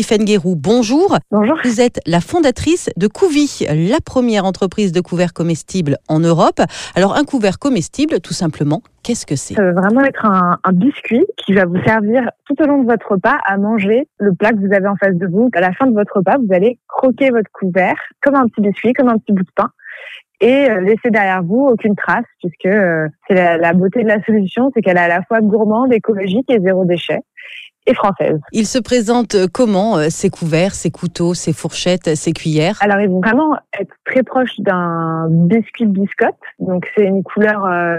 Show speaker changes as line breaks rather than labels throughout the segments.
Tiffaine Guérou, bonjour.
Bonjour.
Vous êtes la fondatrice de Couvi, la première entreprise de couverts comestibles en Europe. Alors, un couvert comestible, tout simplement, qu'est-ce que c'est?
Ça va vraiment être un, un biscuit qui va vous servir tout au long de votre repas à manger le plat que vous avez en face de vous. À la fin de votre repas, vous allez croquer votre couvert comme un petit biscuit, comme un petit bout de pain et euh, laisser derrière vous aucune trace puisque euh, c'est la, la beauté de la solution, c'est qu'elle est à la fois gourmande, écologique et zéro déchet et française.
Ils se présentent comment, euh, ces couverts, ces couteaux, ces fourchettes, ces cuillères?
Alors ils vont vraiment être très proches d'un biscuit biscotte, donc c'est une couleur euh,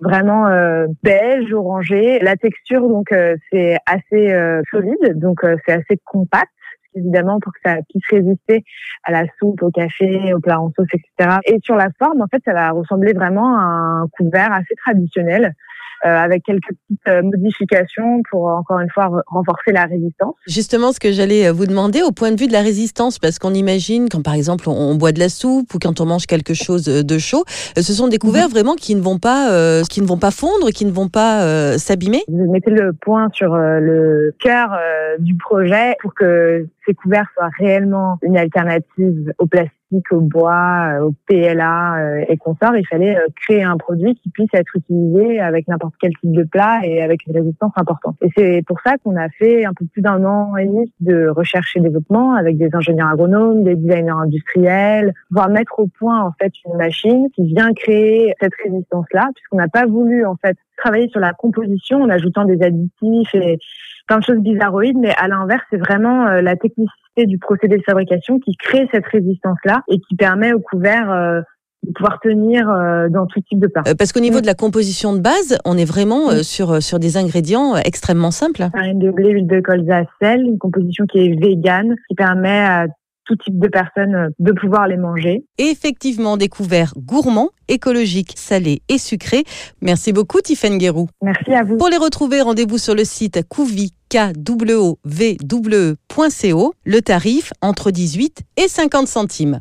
vraiment euh, beige, orangé. La texture donc euh, c'est assez euh, solide, donc euh, c'est assez compact évidemment pour que ça puisse résister à la soupe, au café, au plat en sauce, etc. Et sur la forme, en fait, ça va ressembler vraiment à un couvert assez traditionnel. Euh, avec quelques petites euh, modifications pour encore une fois re- renforcer la résistance.
Justement, ce que j'allais euh, vous demander au point de vue de la résistance, parce qu'on imagine quand par exemple on, boit de la soupe ou quand on mange quelque chose euh, de chaud, euh, ce sont des couverts vraiment qui ne vont pas, euh, qui ne vont pas fondre, qui ne vont pas euh, s'abîmer.
Vous mettez le point sur euh, le cœur euh, du projet pour que ces couverts soient réellement une alternative au plastique, au bois, euh, au PLA euh, et consorts. Il fallait euh, créer un produit qui puisse être utilisé avec n'importe quel type de plat et avec une résistance importante. Et c'est pour ça qu'on a fait un peu plus d'un an et demi de recherche et développement avec des ingénieurs agronomes, des designers industriels, pouvoir mettre au point en fait une machine qui vient créer cette résistance-là, puisqu'on n'a pas voulu en fait travailler sur la composition en ajoutant des additifs et plein de choses bizarroïdes, mais à l'inverse, c'est vraiment euh, la technicité du procédé de fabrication qui crée cette résistance-là et qui permet au couvert euh, de pouvoir tenir euh, dans tout type de plat.
Euh, Parce qu'au niveau
Mm.
de la composition de base, on est vraiment euh, sur, sur des ingrédients extrêmement simples.
Farine de blé, huile de colza, sel, une composition qui est végane, qui permet à tout type de personnes de pouvoir les manger.
Et effectivement, des couverts gourmands, écologiques, salés et sucrés. Merci beaucoup, Tiffaine Guérou.
Merci à vous.
Pour les retrouver, rendez-vous sur le site couvi, Le tarif entre 18 et 50 centimes.